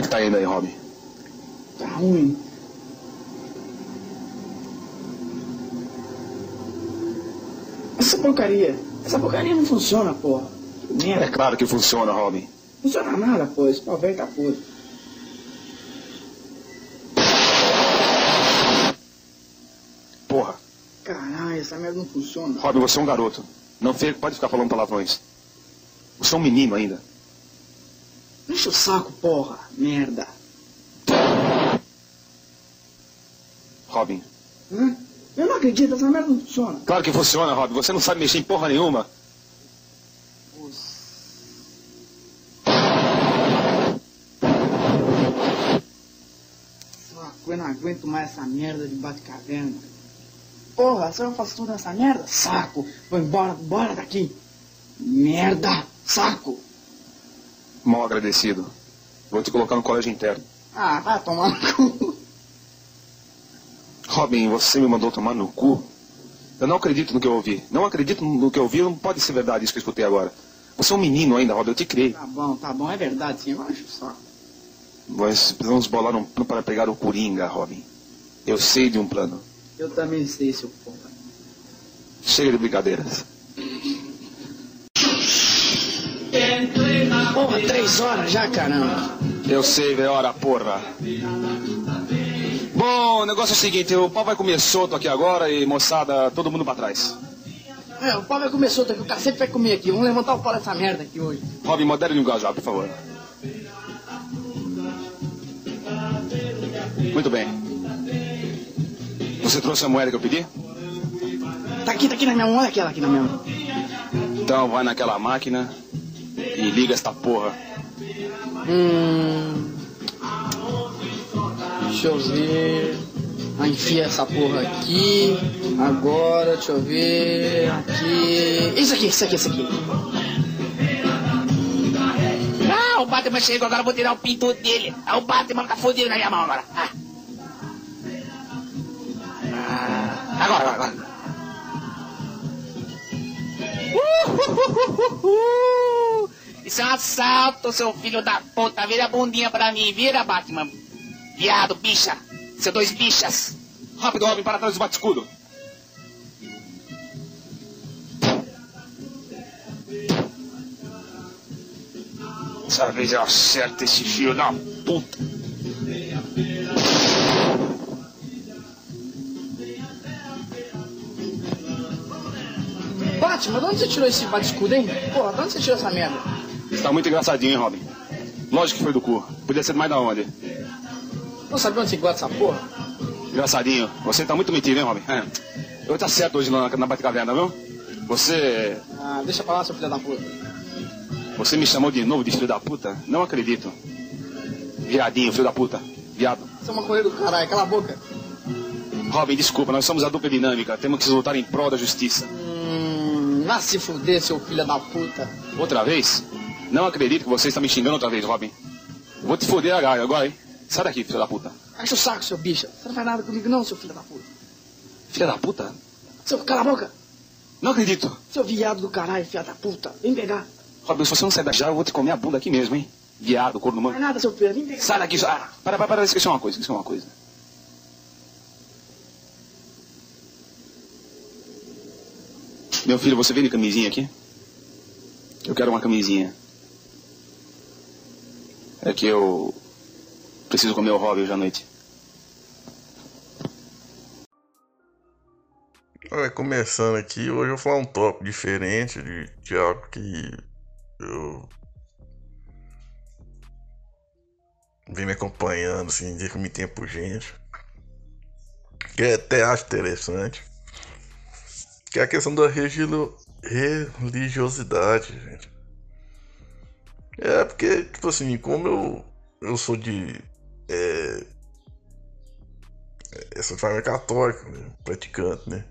é que tá indo aí, Robin? Tá ruim. Essa porcaria. Essa porcaria não funciona, porra. Merda. É claro que funciona, Robin. Não funciona nada, pô. Esse pau velho tá podre. Porra. Caralho, essa merda não funciona. Robin, você é um garoto. Não pode ficar falando palavrões. Você é um menino ainda. Enche o saco, porra. Merda. Robin. Hã? Eu não acredito, essa merda não funciona. Claro que funciona, Robin. Você não sabe mexer em porra nenhuma. Saco, eu não aguento mais essa merda de bate-caverna. Porra, só eu faço tudo nessa merda? Saco. Vou embora, bora daqui. Merda. Saco. Mal agradecido. Vou te colocar no colégio interno. Ah, vai tomar no cu. Robin, você me mandou tomar no cu? Eu não acredito no que eu ouvi. Não acredito no que eu ouvi. Não pode ser verdade isso que eu escutei agora. Você é um menino ainda, Robin. Eu te criei. Tá bom, tá bom, é verdade sim, eu acho só. Nós precisamos bolar um plano para pegar o Coringa, Robin. Eu sei de um plano. Eu também sei, seu porra. Chega de brincadeiras. Porra, três horas já, caramba. Eu sei, velho, ora, porra. Bom, o negócio é o seguinte, o pau vai comer solto aqui agora e, moçada, todo mundo pra trás. É, o pau vai comer solto aqui, o cacete vai comer aqui. Vamos levantar o pau dessa merda aqui hoje. Robin, modere o linguajar, por favor. Muito bem. Você trouxe a moeda que eu pedi? Tá aqui, tá aqui na minha mão, olha aquela aqui na minha mão. Então vai naquela máquina e liga esta porra. Hum. Deixa eu ver. Ah, enfia essa porra aqui. Agora, deixa eu ver. Aqui. Isso aqui, isso aqui, isso aqui. Ah, o Batman chegou, agora vou tirar o pinto dele. Ah, o Batman tá fudido na minha mão agora. Ah. Ah, agora, agora, agora. Uhuhuhuhu. Isso é um assalto, seu filho da puta. Vira a bundinha pra mim, vira, Batman. Viado, bicha. Seu dois bichas. Rápido, Robin, para trás do bate-escudo. Dessa vez eu acerto esse filho da puta. Batman, de onde você tirou esse bate-escudo, hein? Porra, de onde você tirou essa merda? Você tá muito engraçadinho, hein, Robin? Lógico que foi do cu. Podia ser mais da onde? Não sabia onde você guarda essa porra? Engraçadinho. Você tá muito metido, hein, Robin? É. Eu tá certo hoje na, na Batcaverna, viu? Você. Ah, deixa pra lá, seu filho da puta. Você me chamou de novo de filho da puta? Não acredito. Viadinho, filho da puta. Viado. Você é uma correia do caralho, cala a boca. Robin, desculpa, nós somos a dupla dinâmica. Temos que lutar em prol da justiça. Hum, vá se fuder, seu filho da puta. Outra vez? Não acredito que você está me xingando outra vez, Robin. Vou te foder agora, agora, hein? Sai daqui, filho da puta. Acha o saco, seu bicho. Você não faz nada comigo não, seu filho da puta. Filha da puta? Seu, cala a boca. Não acredito. Seu viado do caralho, filho da puta. Vem pegar. Robin, se você não sair daqui já, eu vou te comer a bunda aqui mesmo, hein? Viado, corno Não faz mano. nada, seu filho. Vem pegar. Sai daqui, ah, para, para, para, esqueci uma coisa, esqueci uma coisa. Meu filho, você vende camisinha aqui? Eu quero uma camisinha. É que eu preciso comer o Robin hoje à noite. Olha, começando aqui, hoje eu vou falar um tópico diferente de, de algo que eu vem me acompanhando assim, desde que me tenho por gente. Que até acho interessante. Que é a questão da religiosidade, gente. É porque, tipo assim, como eu, eu sou de. É, sou de família católica, né, praticante, né?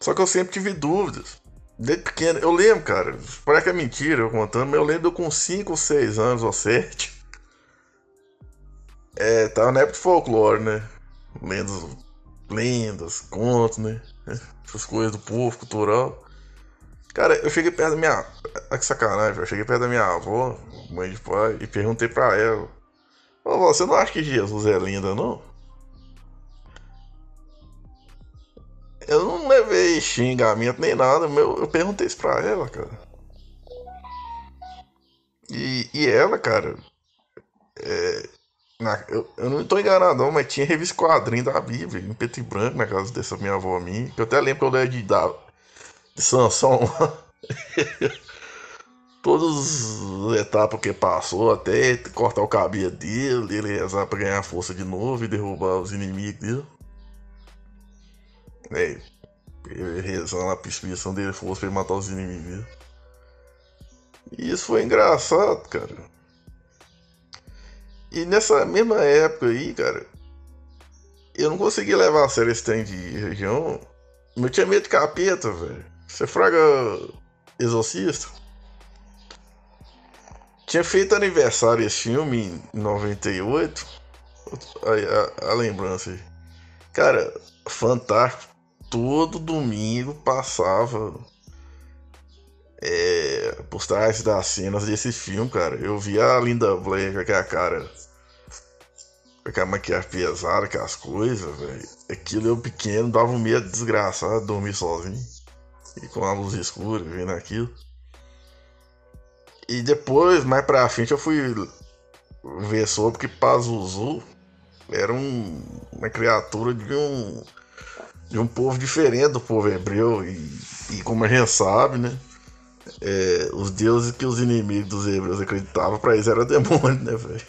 Só que eu sempre tive dúvidas. Desde pequeno, eu lembro, cara. Parece que é mentira eu contando, mas eu lembro eu com 5 ou 6 anos ou 7. É, tava na época de folclore, né? Lendas, lendas contos, né? Essas coisas do povo cultural. Cara, eu cheguei perto da minha. Ah, que sacanagem, eu cheguei perto da minha avó, mãe de pai, e perguntei pra ela: Ô, você não acha que Jesus é linda, não? Eu não levei xingamento nem nada, meu, eu perguntei isso pra ela, cara. E, e ela, cara, é, na, eu, eu, não tô enganado, mas tinha revista quadrinho da Bíblia, em preto e branco, na casa dessa minha avó minha, que eu até lembro que eu dei de, da, de Sansão Todas as etapas que passou, até cortar o cabelo dele, ele rezar pra ganhar força de novo e derrubar os inimigos dele. É, rezando a perspiração dele força pra matar os inimigos dele. E isso foi engraçado, cara. E nessa mesma época aí, cara, eu não conseguia levar a sério esse trem de região. Eu tinha medo de capeta, velho. Você fraga Exorcista? Tinha feito aniversário esse filme em 98. A, a, a lembrança aí. Cara, fantástico. Todo domingo passava é, por trás das cenas desse filme, cara. Eu via a Linda Blair com aquela cara. Com aquela maquiagem pesada, com as coisas, velho. Aquilo eu pequeno dava um medo desgraçado dormir sozinho. E com a luz escura, vendo aquilo. E depois, mais pra frente, eu fui ver sobre que Pazuzu era um, uma criatura de um de um povo diferente do povo hebreu e, e como a gente sabe, né? É, os deuses que os inimigos dos hebreus acreditavam para eles era demônio, né, velho?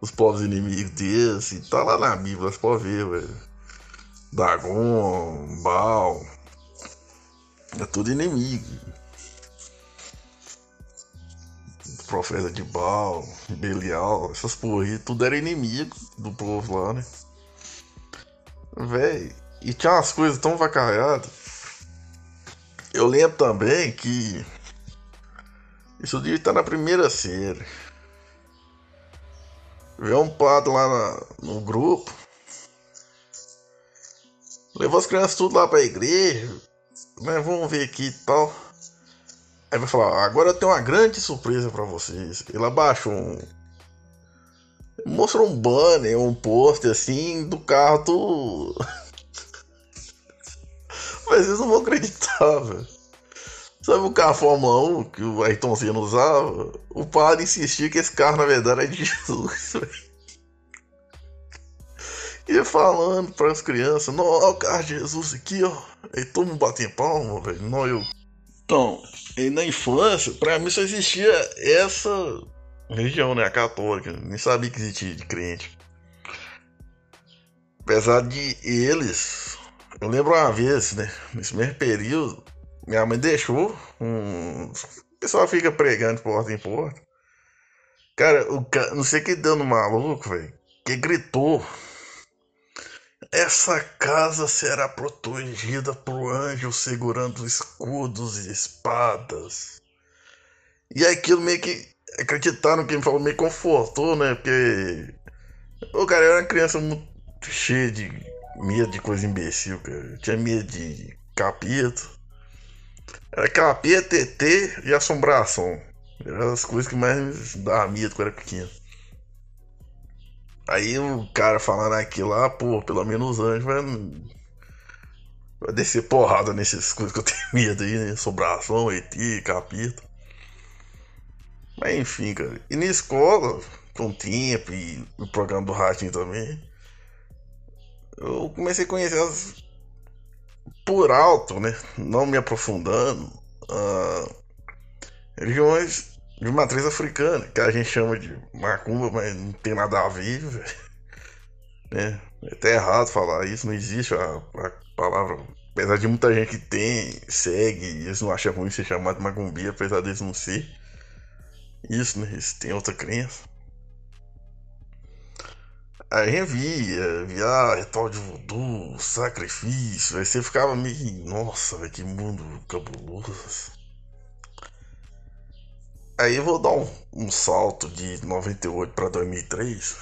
Os povos inimigos deles, e tá lá na Bíblia, você pode ver, velho. Dagon, Baal, é tudo inimigo. Profeta de Baal, Belial, essas porra aí, tudo era inimigo do povo lá, né? Véi, e tinha umas coisas tão vacalhadas. Eu lembro também que. Isso devia estar na primeira série. Veio um padre lá na, no grupo. Levou as crianças tudo lá pra igreja. Mas vamos ver aqui e tal. Aí vai falar, agora eu tenho uma grande surpresa para vocês. Ele abaixou um. Mostrou um banner, um pôster assim do carro. Mas vocês não vão acreditar, velho. Sabe o carro Fórmula 1 que o Ayrton Senna usava? O padre insistia que esse carro na verdade é de Jesus, velho. Ia falando para as crianças, não, o carro de Jesus aqui, ó. Aí todo mundo batia palma, velho. Não eu. Então, e na infância, pra mim só existia essa religião, né? A católica. Nem sabia que existia de crente. Apesar de eles. Eu lembro uma vez, né? Nesse mesmo período, minha mãe deixou um. O pessoal fica pregando porta em porta. Cara, o ca... não sei que deu no maluco, velho. Que gritou essa casa será protegida por anjos segurando escudos e espadas. E aquilo meio que acreditaram que me falou, meio confortou, né? Porque. O cara era uma criança muito cheia de medo de coisa imbecil, cara. Eu tinha medo de capeta. Era capeta, ET e assombração. Eram as coisas que mais dava medo quando era pequeno. Aí o cara falando aquilo lá, pô, pelo menos anjo vai, vai descer porrada nessas coisas que eu tenho medo aí, né? Sobração, ET, capeta. Mas enfim, cara. E na escola, com o tempo e o programa do Ratinho também, eu comecei a conhecer as por alto, né? Não me aprofundando. Uh, religiões de matriz africana, que a gente chama de macumba, mas não tem nada a ver. Né? É até errado falar isso, não existe a, a, palavra. Apesar de muita gente que tem, segue, eles não acham ruim ser chamado de macumbi, apesar deles não ser. Isso, né? Eles têm outra crença. Aí gente via, via ritual de voodoo, sacrifício, aí você ficava meio, nossa, que mundo cabuloso. Aí eu vou dar um, um salto de 98 para 2003.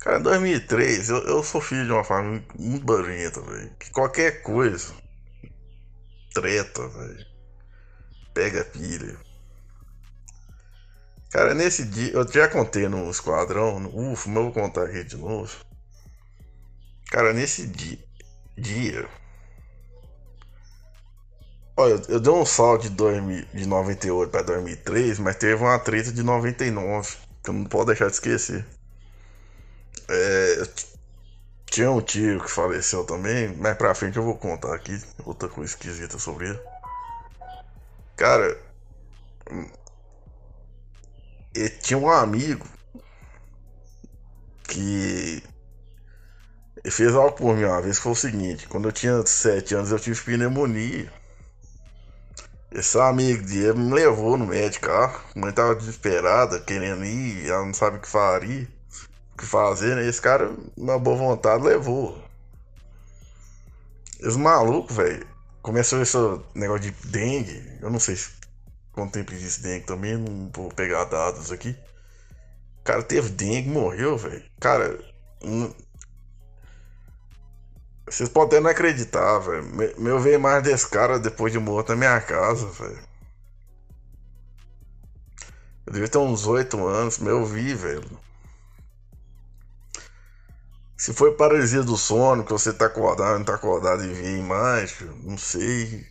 Cara, em 2003 eu, eu sou filho de uma família muito barulhenta, velho. Que qualquer coisa, treta, velho. pega pilha. Cara, nesse dia, eu já contei no esquadrão, no mas eu vou contar aqui de novo. Cara, nesse dia olha, eu dei um salto de, 2000, de 98 para 2003, mas teve uma treta de 99, que eu não posso deixar de esquecer. É, tinha um tio que faleceu também, mais pra frente eu vou contar aqui outra coisa esquisita sobre ele. Cara, ele tinha um amigo que fez algo por mim uma vez que foi o seguinte, quando eu tinha 7 anos eu tive pneumonia. Esse amigo dele me levou no médico, ó. Mãe tava desesperada, querendo ir, ela não sabe o que faria que fazer, né? Esse cara, na boa vontade, levou. Esse maluco, velho, começou esse negócio de dengue. Eu não sei se quanto tempo existe dengue também, não vou pegar dados aqui. O cara teve dengue, morreu, velho. Cara. Vocês podem não acreditar, velho. Meu veio mais desse cara depois de morto na minha casa, velho. Eu devia ter uns oito anos, meu vi, velho. Se foi paralisia do sono, que você tá acordado, não tá acordado e vê imagem, não sei.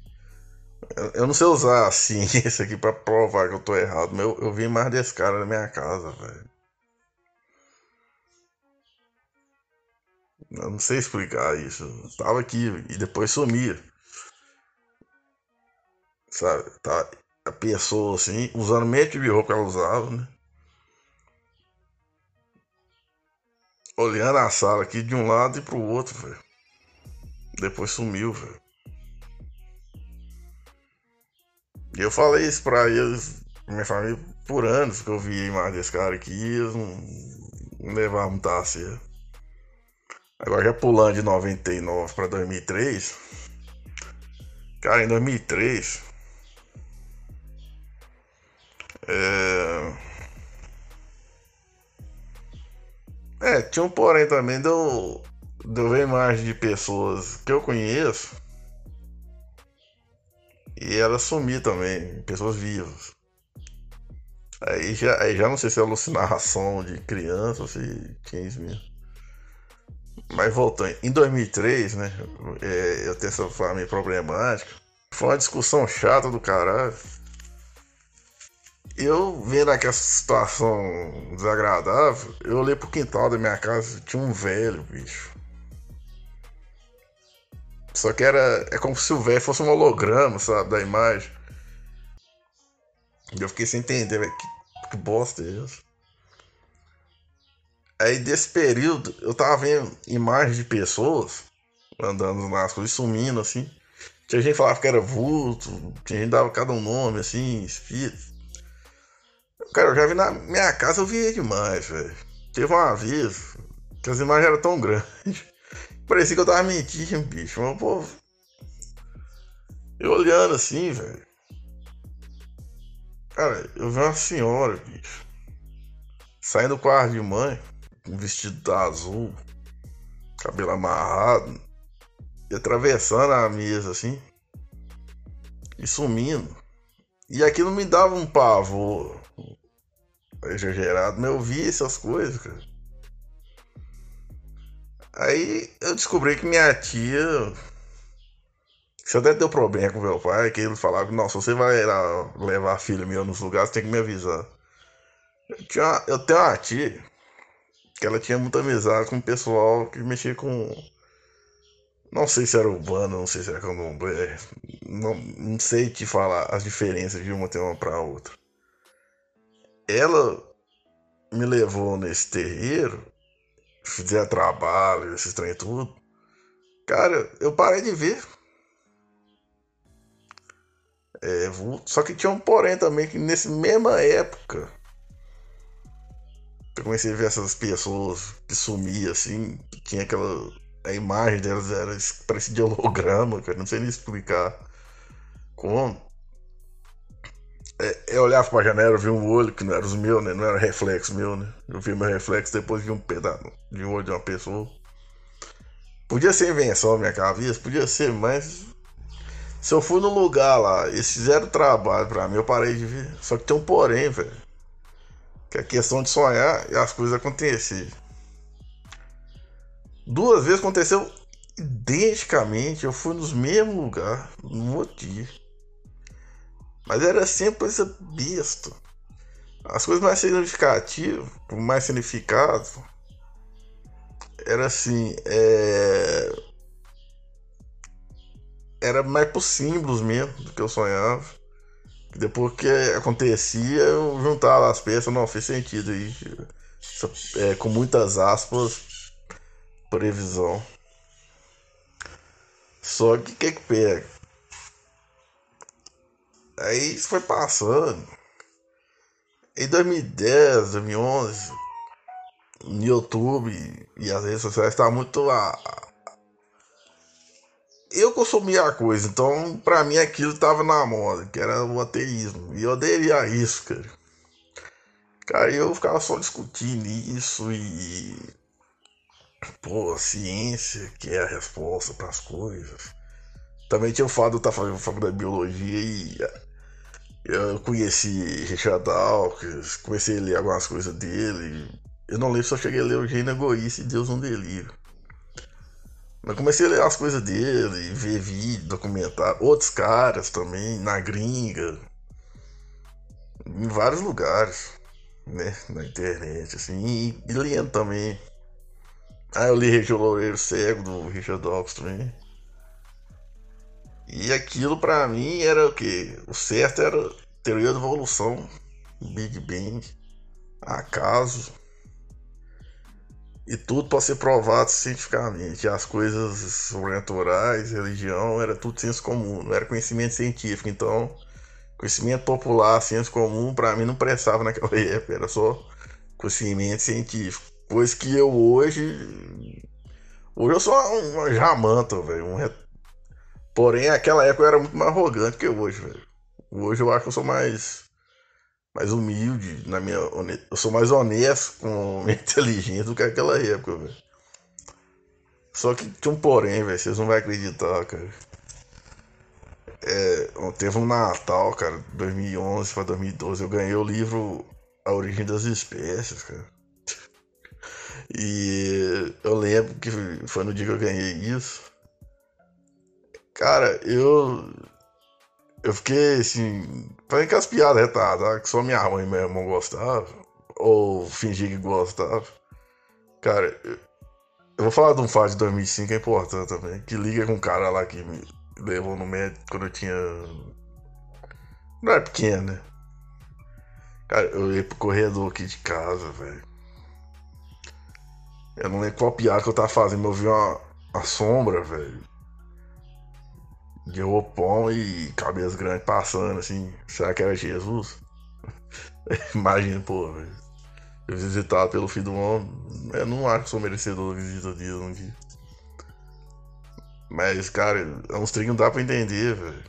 Eu não sei usar a ciência aqui pra provar que eu tô errado, mas eu, eu vi mais desse cara na minha casa, velho. Eu não sei explicar isso. Eu tava aqui e depois sumia. Sabe? Tá, a pessoa assim, usando o tipo de roupa que ela usava, né? olhando a sala aqui de um lado e pro outro, velho. Depois sumiu, velho. E eu falei isso pra eles, minha família, por anos que eu vi a imagem desse cara aqui, eles não, não levavam muito a. Agora já pulando de 99 pra 2003. Cara, em 2003. É É, tinha um porém também deu, deu ver imagem de pessoas que eu conheço e ela sumir também, pessoas vivas. Aí já, aí já não sei se é alucinação de criança ou se tinha isso mesmo. Mas voltando, em 2003, né, é, eu tenho essa família problemática. Foi uma discussão chata do caralho eu vendo aquela situação desagradável, eu olhei pro quintal da minha casa, tinha um velho, bicho. Só que era. É como se o velho fosse um holograma, sabe, da imagem. E eu fiquei sem entender, que, que bosta é essa? Aí desse período, eu tava vendo imagens de pessoas andando nas coisas, sumindo assim. Tinha gente que falava que era vulto, tinha gente que dava cada um nome, assim, espírito. Cara, eu já vi na minha casa, eu vi demais, velho. Teve uma vez que as imagens eram tão grandes. Parecia que eu tava mentindo, bicho. Mas, pô. Eu olhando assim, velho. Cara, eu vi uma senhora, bicho. Saindo do quarto de mãe, um vestido azul, cabelo amarrado, e atravessando a mesa assim, e sumindo. E aquilo me dava um pavor exagerado, mas eu vi essas coisas, cara. Aí eu descobri que minha tia. Isso até deu problema com meu pai, que ele falava nossa, você vai levar filho meu nos lugares, tem que me avisar. Eu, tinha uma, eu tenho uma tia que ela tinha muita amizade com o pessoal que mexia com. Não sei se era urbano, não sei se era candomblé. Não, não sei te falar as diferenças de uma ter uma pra outra ela me levou nesse terreiro, fizer trabalho, esses trem tudo. Cara, eu parei de ver. É, só que tinha um porém também, que nessa mesma época eu comecei a ver essas pessoas que sumiam assim, tinha aquela. A imagem delas era parecia de holograma, cara, não sei nem explicar como. É, eu olhava pra janela, vi um olho que não era os meus, né? Não era reflexo meu, né? Eu vi meu reflexo, depois vi um pedaço de olho de uma pessoa. Podia ser invenção minha cabeça, podia ser, mas. Se eu fui no lugar lá, eles fizeram trabalho pra mim, eu parei de ver. Só que tem um porém, velho. Que é questão de sonhar e as coisas acontecerem. Duas vezes aconteceu identicamente, eu fui nos mesmos lugares, no dia. Mas era sempre coisa besta. As coisas mais significativas, mais significado, era assim, é... era mais por símbolos mesmo do que eu sonhava. Depois que acontecia, eu juntava as peças, não fez sentido aí. É, com muitas aspas, previsão. Só que o que que pega? Aí isso foi passando. Em 2010, 2011, no YouTube e as redes sociais está muito a, eu consumia a coisa, então pra mim aquilo tava na moda, que era o ateísmo. E eu aderia isso, cara. Cara, eu ficava só discutindo isso e. Pô, ciência que é a resposta para as coisas. Também tinha o fato de eu estar fazendo faculdade de biologia e eu conheci Richard Dawkins, comecei a ler algumas coisas dele. Eu não lembro eu cheguei a ler o Gênio Egoísta e Deus não delírio. Mas comecei a ler as coisas dele, ver vídeo, documentário, outros caras também, na gringa, em vários lugares, né, na internet, assim, e lendo também. Ah, eu li Região Loureiro Cego, do Richard Dawkins também. E aquilo para mim era o que? O certo era teoria da evolução, Big Bang, acaso, e tudo para ser provado cientificamente. As coisas sobrenaturais, religião, era tudo senso comum, não era conhecimento científico. Então, conhecimento popular, senso comum, para mim não prestava naquela época, era só conhecimento científico. Pois que eu hoje. Hoje eu sou um jamanta, velho. Um Porém, naquela época eu era muito mais arrogante que hoje, velho. Hoje eu acho que eu sou mais. Mais humilde, na minha. Eu sou mais honesto com minha inteligência do que aquela época, velho. Só que tinha um porém, velho. Vocês não vão acreditar, cara. É, teve um Natal, cara, 2011 para 2012. Eu ganhei o livro A Origem das Espécies, cara. E eu lembro que foi no dia que eu ganhei isso. Cara, eu. Eu fiquei assim. Fazendo aquelas piadas retardadas que só minha mãe meu irmão gostavam. Ou fingi que gostava. Cara, eu, vou falar de um fato de 2005 que é importante também. Que liga com um cara lá que me levou no médico quando eu tinha. Não era pequeno, né? Cara, eu ia pro corredor aqui de casa, velho. Eu não lembro qual piada que eu tava fazendo, mas eu vi uma, uma sombra, velho de roupão e cabelos grandes passando assim. Será que era Jesus? Imagina, pô, visitado pelo filho do homem. Eu não acho que sou merecedor da visita dele um dia. Mas, cara, é uns que não dá pra entender, velho.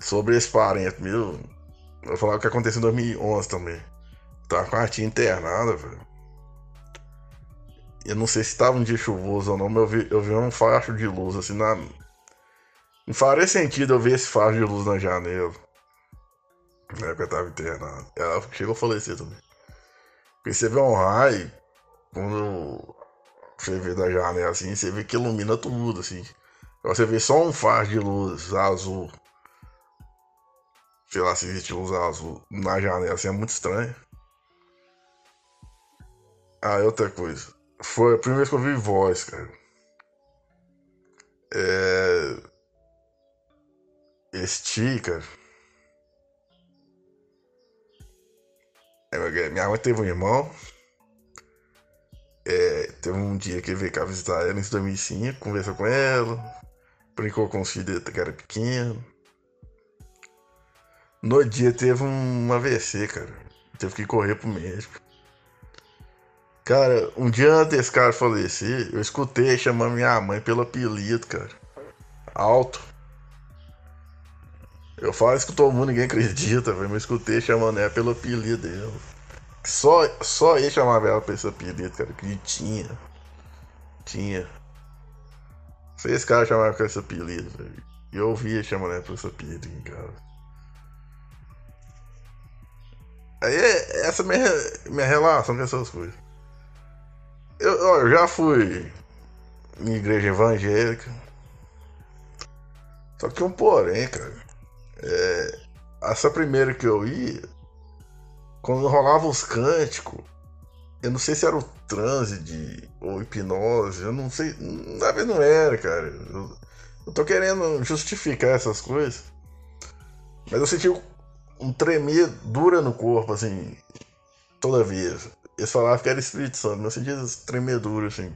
Sobre esse parente meu, vou falar o que aconteceu em 2011 também. Tava com a tia internada, velho. Eu não sei se estava um dia chuvoso ou não, mas eu vi, eu vi um facho de luz assim na. Não faria sentido eu ver esse facho de luz na janela. Na época eu tava internado. Ela chegou a falecer também. Porque você vê um raio, quando você vê da janela assim, você vê que ilumina tudo, assim. Você vê só um facho de luz azul. Sei lá se existe luz azul na janela, assim, é muito estranho. Ah, outra coisa. Foi a primeira vez que eu vi voz, cara. É... Este, cara. É, minha mãe teve um irmão. É, teve um dia que ele veio cá visitar ela em 2005, conversou com ela, brincou com os filhos que era pequeno. No dia teve um AVC, cara. Teve que correr pro médico. Cara, um dia antes desse cara falecer, eu escutei chamando minha mãe pelo apelido, cara. Alto. Eu falo isso que todo mundo, ninguém acredita, velho. Mas eu escutei chamando ela pelo apelido dela. Só, só ele chamava ela esse apelido, cara. Que tinha. Tinha. Sei esse cara chamava com esse apelido, velho. E eu ouvia chamando por esse apelido em casa. Aí essa é minha, minha relação com essas coisas. Eu, eu já fui em igreja evangélica. Só que um porém, cara. É, essa primeira que eu ia, quando rolava os cânticos, eu não sei se era o transe de, ou hipnose, eu não sei. Na verdade não era, cara. Eu, eu tô querendo justificar essas coisas. Mas eu senti um tremer dura no corpo, assim, toda vez. Eles falavam que era Espírito Santo, mas eu sentia tremedura, assim.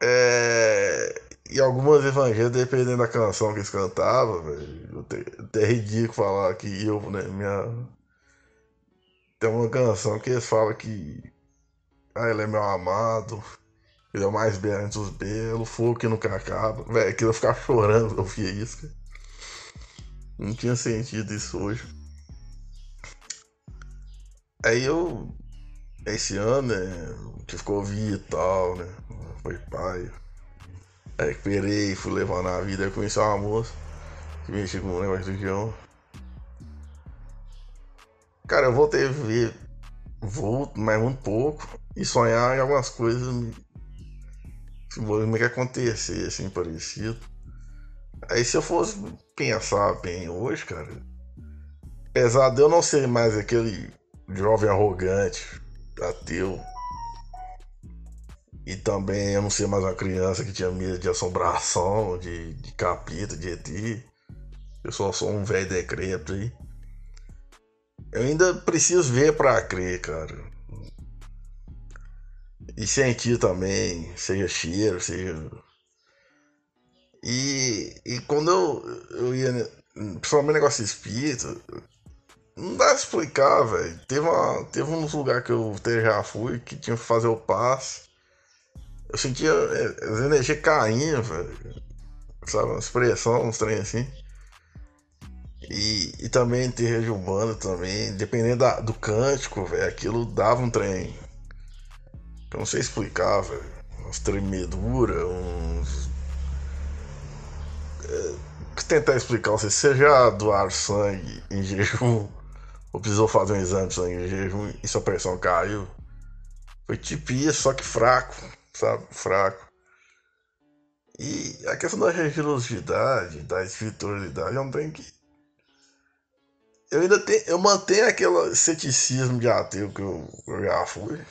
É... E algumas evangelhos, dependendo da canção que eles cantavam, velho, até é ridículo falar que eu, né, minha. Tem uma canção que eles falam que. Ah, ele é meu amado, ele é o mais belo entre os belos, fogo que nunca acaba. Velho, aquilo eu ficava chorando, eu via isso, cara. Não tinha sentido isso hoje. Aí eu. Esse ano, né? Tive ouvir e tal, né? Foi pai. Aí recuperei, fui levar na vida, aí conheci uma moça que mexia com o negócio de religião. Cara, eu voltei a ver, volto, mas muito pouco, e sonhar em algumas coisas me que acontecer, assim, parecido. Aí se eu fosse pensar bem hoje, cara, apesar de eu não ser mais aquele jovem arrogante, ateu, e também eu não ser mais uma criança que tinha medo de assombração, de, de capeta, de ET. Eu só sou um velho decrépito aí. Eu ainda preciso ver pra crer, cara. E sentir também, seja cheiro, seja. E, e quando eu, eu ia, principalmente negócio espírita, não dá pra explicar, velho. Teve, uma, teve uns lugares que eu já fui que tinha que fazer o passe. Eu sentia é, as energias caindo, velho. Sabe? Uma expressão, uns trem assim. E, e também ter de urbana também, dependendo da, do cântico, velho, aquilo dava um trem. Eu não sei explicar, velho. Umas tremeduras, uns. É, tentar explicar, você já doaram sangue em jejum ou precisou fazer um exame de sangue em jejum e sua pressão caiu. Foi isso, só que fraco, sabe? Fraco. E a questão da religiosidade, da espiritualidade, é um trem que. Eu ainda tenho. Eu mantenho aquele ceticismo de ateu que eu, eu já fui.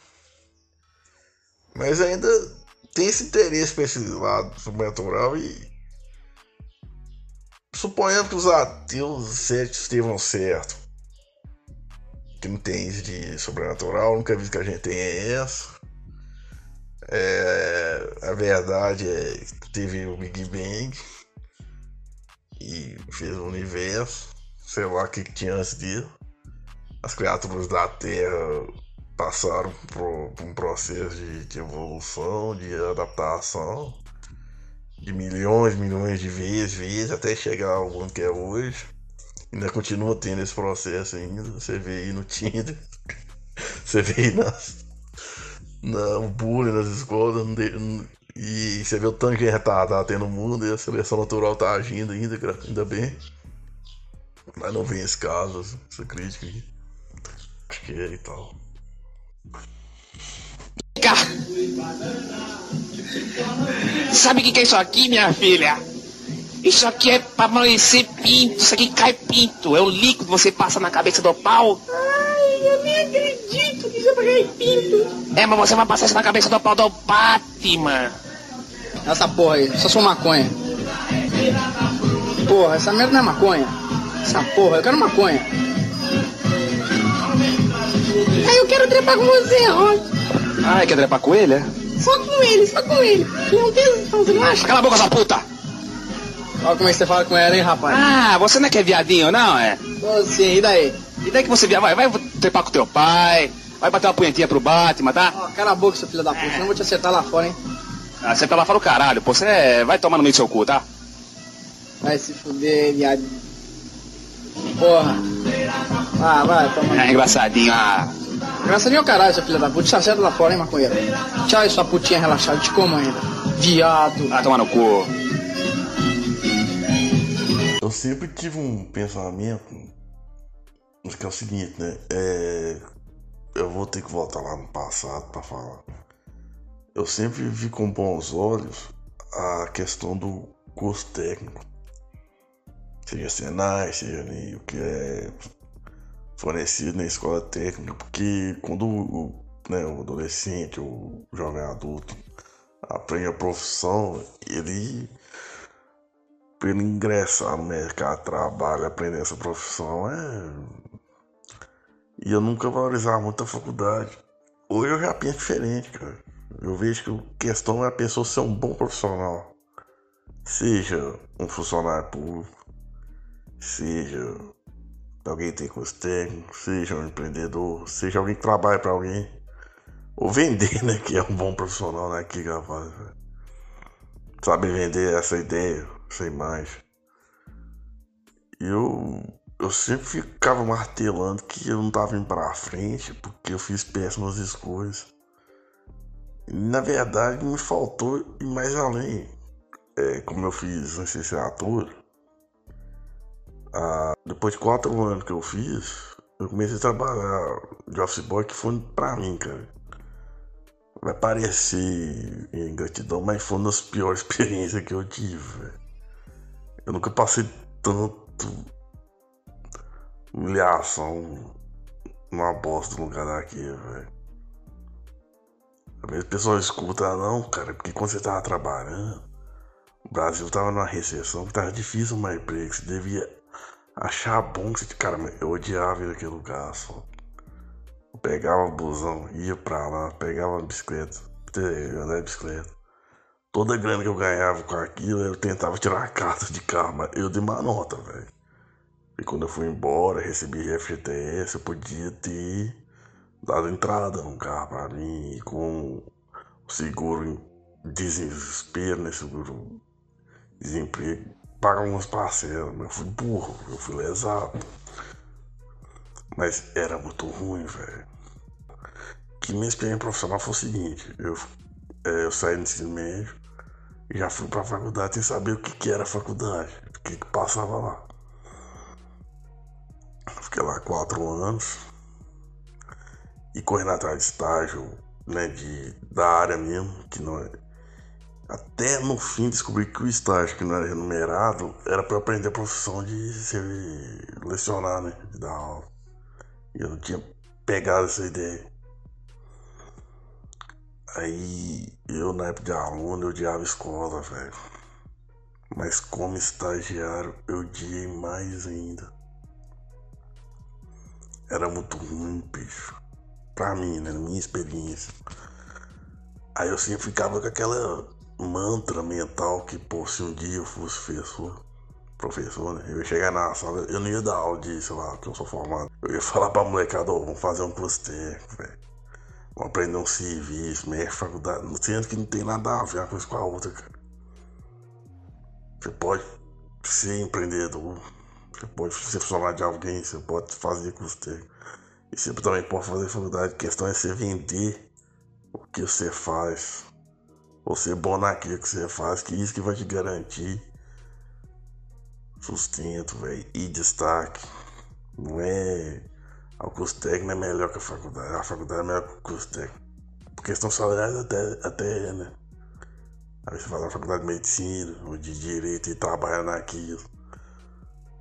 Mas ainda tem esse interesse para esse lado sobrenatural e. Suponhando que os ateus céticos estejam certo que não tem isso de sobrenatural, a única vez que a gente tem é essa. É, a verdade é que teve o Big Bang e fez o universo, sei lá o que tinha antes disso. As criaturas da Terra passaram por, por um processo de, de, evolução, de adaptação, de milhões, milhões de vezes, vezes, até chegar ao mundo que é hoje. Ainda continua tendo esse processo ainda. Você vê aí no Tinder. Você vê aí nas, na, o bullying nas escolas. E você vê o tanque de retardado tendo no mundo e a seleção natural tá agindo ainda, ainda bem. Mas não vem esse caso, essa crítica aqui. Acho que é e tal. Sabe o que, que é isso aqui, minha filha? Isso aqui é pra amanhecer pinto, isso aqui cai pinto. É o líquido que você passa na cabeça do pau. Ai, eu nem acredito que isso é pra cair pinto. É, mas você vai passar isso na cabeça do pau do Batman. Essa porra aí, só sou maconha. Porra, essa merda não é maconha. Essa porra, eu quero maconha. Ai, eu quero trepar com você, Ron. Ah, quer trepar com ele, é? Só com ele, só com ele. Não tem, você não acha? Cala a boca, essa puta! Olha como é que você fala com ela, hein, rapaz? Ah, você não é que é viadinho, não, é? Tô sim, e daí? E daí que você via, vai, vai trepar com teu pai, vai bater uma punhetinha pro Batman, tá? Ó, cala a boca, seu filho da puta, é. senão eu vou te acertar lá fora, hein? Ah, você lá fora o caralho, pô, você é... vai tomar no meio do seu cu, tá? Vai se fuder, viado. Porra. Ah, vai, toma. É engraçadinho, ah. Engraçadinho é o caralho, seu filho da puta, te acerta lá fora, hein, maconheiro? Tchau, sua putinha relaxada, te como ainda. Viado. Ah, toma no cu. Eu sempre tive um pensamento que é o seguinte, né? É, eu vou ter que voltar lá no passado para falar. Eu sempre vi com bons olhos a questão do curso técnico. Seja Senai, seja o que é fornecido na escola técnica, porque quando o, né, o adolescente, o jovem adulto aprende a profissão, ele ele ingressar no mercado de trabalho, aprender essa profissão, é. E eu nunca valorizava muito a faculdade. Hoje eu já penso diferente, cara. Eu vejo que a questão é a pessoa ser um bom profissional. Seja um funcionário público, seja alguém que tem curso técnico, seja um empreendedor, seja alguém que trabalha para alguém. Ou vender, né? Que é um bom profissional, né? Que capaz. Sabe vender essa ideia, sem mais. Eu, eu sempre ficava martelando que eu não tava indo pra frente porque eu fiz péssimas escolhas. E, na verdade, me faltou ir mais além. É, como eu fiz licenciatura, ah, depois de quatro anos que eu fiz, eu comecei a trabalhar de office boy que foi pra mim, cara. Vai parecer ingratidão, mas foi uma das piores experiências que eu tive, velho. Eu nunca passei tanto humilhação numa bosta do lugar daqui, velho. Às pessoal escuta, não, cara, porque quando você tava trabalhando, o Brasil tava numa recessão que tava difícil mais emprego, você devia achar bom que você. Cara, eu odiava ir naquele lugar só. Eu pegava o busão, ia pra lá, pegava a bicicleta, andava de bicicleta toda a grana que eu ganhava com aquilo, eu tentava tirar a carta de carro, mas eu dei uma nota, velho. E quando eu fui embora, recebi FGTS, eu podia ter dado entrada no carro pra mim, com o seguro em desespero, né? Seguro desemprego, pagar umas parcelas, mas eu fui burro, eu fui lesado. Mas era muito ruim, velho. Que minha experiência profissional foi o seguinte, eu, eu saí do ensino médio, já fui pra faculdade sem saber o que, que era faculdade, o que, que passava lá. Fiquei lá quatro anos e correndo atrás de estágio, né, de, da área mesmo, que não é. Até no fim descobri que o estágio que não era remunerado era para aprender a profissão de ser lecionar, né? De dar aula. E eu não tinha pegado essa ideia. Aí eu na época de aluno eu odiava escola, velho. Mas como estagiário eu odiei mais ainda. Era muito ruim, bicho. Pra mim, né? Na minha experiência. Aí eu sempre ficava com aquela mantra mental que, pô, se um dia eu fosse professor, professor, né? Eu ia chegar na sala, eu não ia dar aula de, sei lá, que eu sou formado. Eu ia falar pra molecada, ó, vamos fazer um curso técnico, velho. Aprender um serviço, mexe faculdade. Sendo que não tem nada a ver uma coisa com a outra, cara. Você pode ser empreendedor, você pode ser funcionário de alguém, você pode fazer curso técnico. E você também pode fazer faculdade. A questão é você vender o que você faz. Ou ser bom naquilo que você faz, que isso que vai te garantir sustento, velho, e destaque. Não é o curso técnico é melhor que a faculdade. A faculdade é melhor que o curso técnico. Por questão salarial até, até é, né? Aí você faz a faculdade de medicina ou de direito e trabalha naquilo.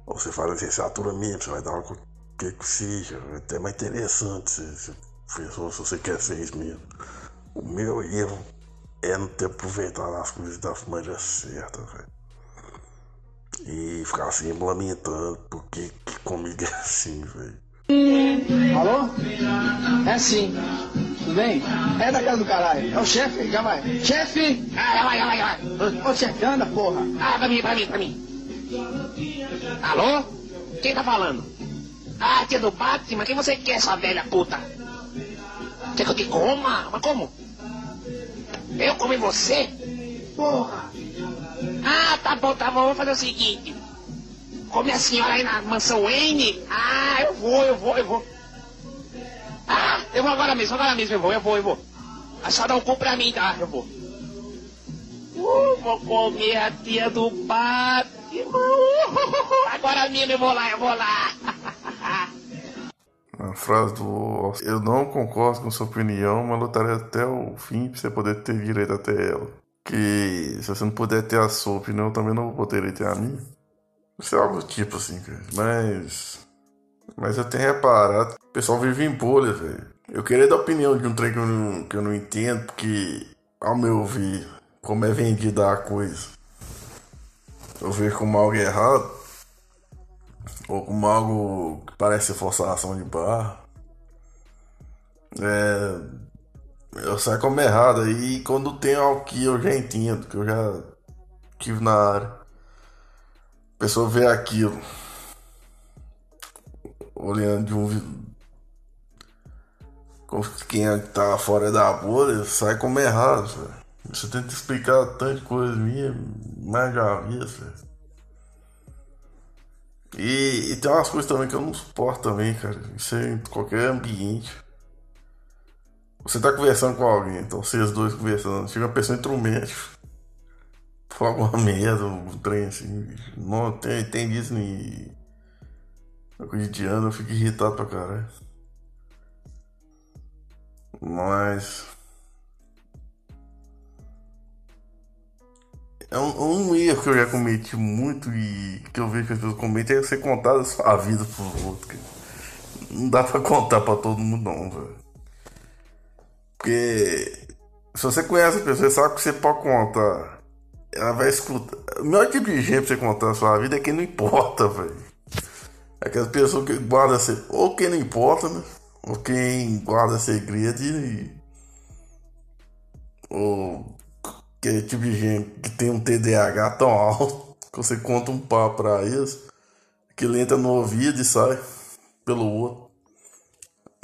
Ou você faz licenciatura mesmo, você vai dar o que que seja. É até mais interessante se, se, se você quer ser isso mesmo. O meu erro é não ter aproveitado as coisas da maneira certa, velho. E ficar assim lamentando porque que comigo é assim, velho. Alô? É sim. Tudo bem? É da casa do caralho. É o chefe, já vai. Chefe! Ah, já vai, já vai, já vai. Ô chefe, anda, porra. Ah, pra mim, pra mim, pra mim. Alô? Quem tá falando? Ah, tia do Batman, quem você quer, sua velha puta? Quer que eu te coma? Mas como? Eu comi você? Porra! Ah, tá bom, tá bom, vamos fazer o seguinte. Come a senhora aí na mansão Wayne? Ah, eu vou, eu vou, eu vou. Ah, eu vou agora mesmo, agora mesmo eu vou, eu vou, eu vou. A senhora dá um cu pra mim, tá? Eu vou. Uh, vou comer a tia do Batman. Uh, agora mesmo eu vou lá, eu vou lá. A frase do Eu não concordo com sua opinião, mas lutarei até o fim pra você poder ter direito até ela. Que se você não puder ter a sua opinião, eu também não vou poder ter a minha. É algo tipo assim, cara. Mas. Mas eu tenho reparado o pessoal vive em bolha, velho. Eu queria dar opinião de um trem que eu não, que eu não entendo, porque, ao meu ver, como é vendida a coisa, eu vejo como algo errado, ou como algo que parece forçação de barra. É, eu saio como errado aí quando tem algo que eu já entendo, que eu já tive na área. A pessoa vê aquilo olhando de um quem é tá fora da bolha sai como errado? Você tenta explicar tanta coisa minha, mas já vi? E, e, tem umas coisas também que eu não suporto também, cara. Isso é em qualquer ambiente. Você tá conversando com alguém, então vocês dois conversando, chega uma pessoa instrumento. Fala alguma merda, um trem assim. Não, tem, tem isso no cotidiano, eu fico irritado pra caralho. Mas. É um, um, erro que eu já cometi muito e que eu vejo que as pessoas cometem é você contar a vida pros outros. Não dá pra contar pra todo mundo, não, velho. Porque se você conhece a pessoa, sabe que você pode contar. Ela vai escutar. O melhor tipo de gente pra você contar a sua vida é quem não importa, velho. Aquelas pessoas que guardam. Ou quem não importa, né? Ou quem guarda segredo e. Ou que tipo de gente que tem um TDAH tão alto que você conta um papo pra eles que ele entra no ouvido e sai pelo outro.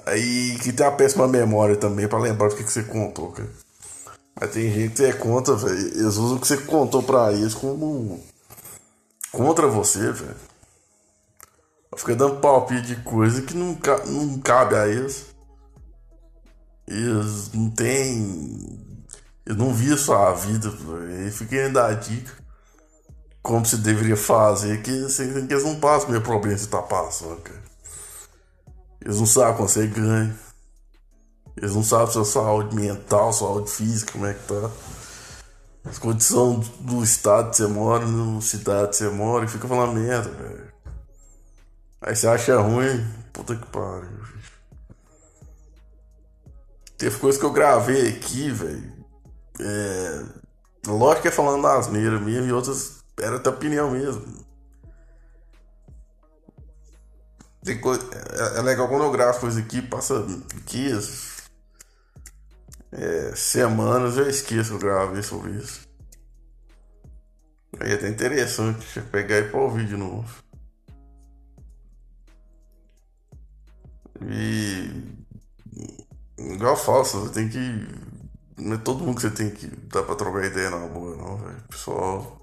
Aí que tem uma péssima memória também pra lembrar do que, que você contou, cara. Mas tem gente que você conta, velho. Eles usam o que você contou pra eles como. contra você, velho. Fica dando palpite de coisa que não, não cabe a eles. Eles não têm. Eu não vi só a vida, ele fica ainda dar dica como se deveria fazer, que, assim, que eles não passam o meu problema se tá passando, cara. Eles não sabem quando você ganha. Eles não sabem sua saúde mental, saúde física, como é que tá. As condições do estado que você mora, na cidade que você mora, e fica falando merda, velho. Aí você acha ruim, puta que pariu, gente. Teve coisa que eu gravei aqui, velho. É. Lógico que é falando das asneira mesmo, e outras era da opinião mesmo. Tem coisa, é, é legal quando eu gravo coisa aqui, passa dias, é, semanas, eu esqueço que eu gravei sobre isso. Aí é até interessante pegar e pôr o vídeo novo. E. Igual falso, você tem que. Não é todo mundo que você tem que dar pra trocar ideia na boa, não, velho. Pessoal.